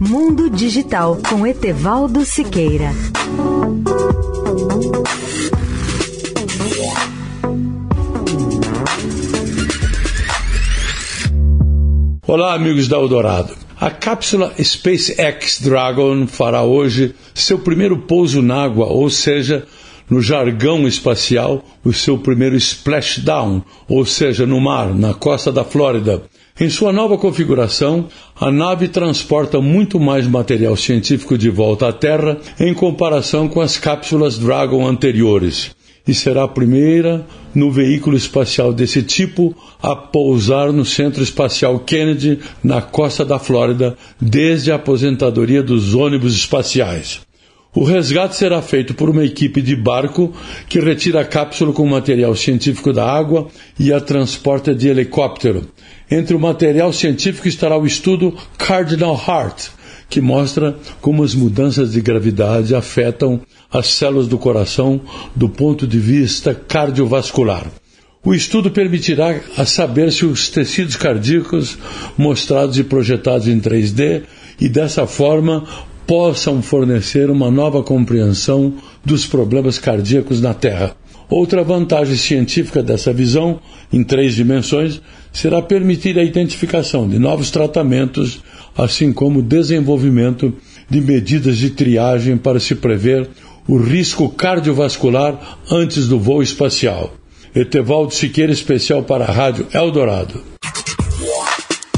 Mundo Digital com Etevaldo Siqueira. Olá, amigos da Eldorado. A cápsula SpaceX Dragon fará hoje seu primeiro pouso na água, ou seja, no jargão espacial, o seu primeiro splashdown, ou seja, no mar, na costa da Flórida. Em sua nova configuração, a nave transporta muito mais material científico de volta à Terra em comparação com as cápsulas Dragon anteriores. E será a primeira no veículo espacial desse tipo a pousar no Centro Espacial Kennedy, na costa da Flórida, desde a aposentadoria dos ônibus espaciais. O resgate será feito por uma equipe de barco que retira a cápsula com material científico da água e a transporta de helicóptero. Entre o material científico estará o estudo Cardinal Heart, que mostra como as mudanças de gravidade afetam as células do coração do ponto de vista cardiovascular. O estudo permitirá saber se os tecidos cardíacos mostrados e projetados em 3D e dessa forma possam fornecer uma nova compreensão dos problemas cardíacos na Terra. Outra vantagem científica dessa visão, em três dimensões, será permitir a identificação de novos tratamentos, assim como o desenvolvimento de medidas de triagem para se prever o risco cardiovascular antes do voo espacial. Etevaldo Siqueira, especial para a Rádio Eldorado.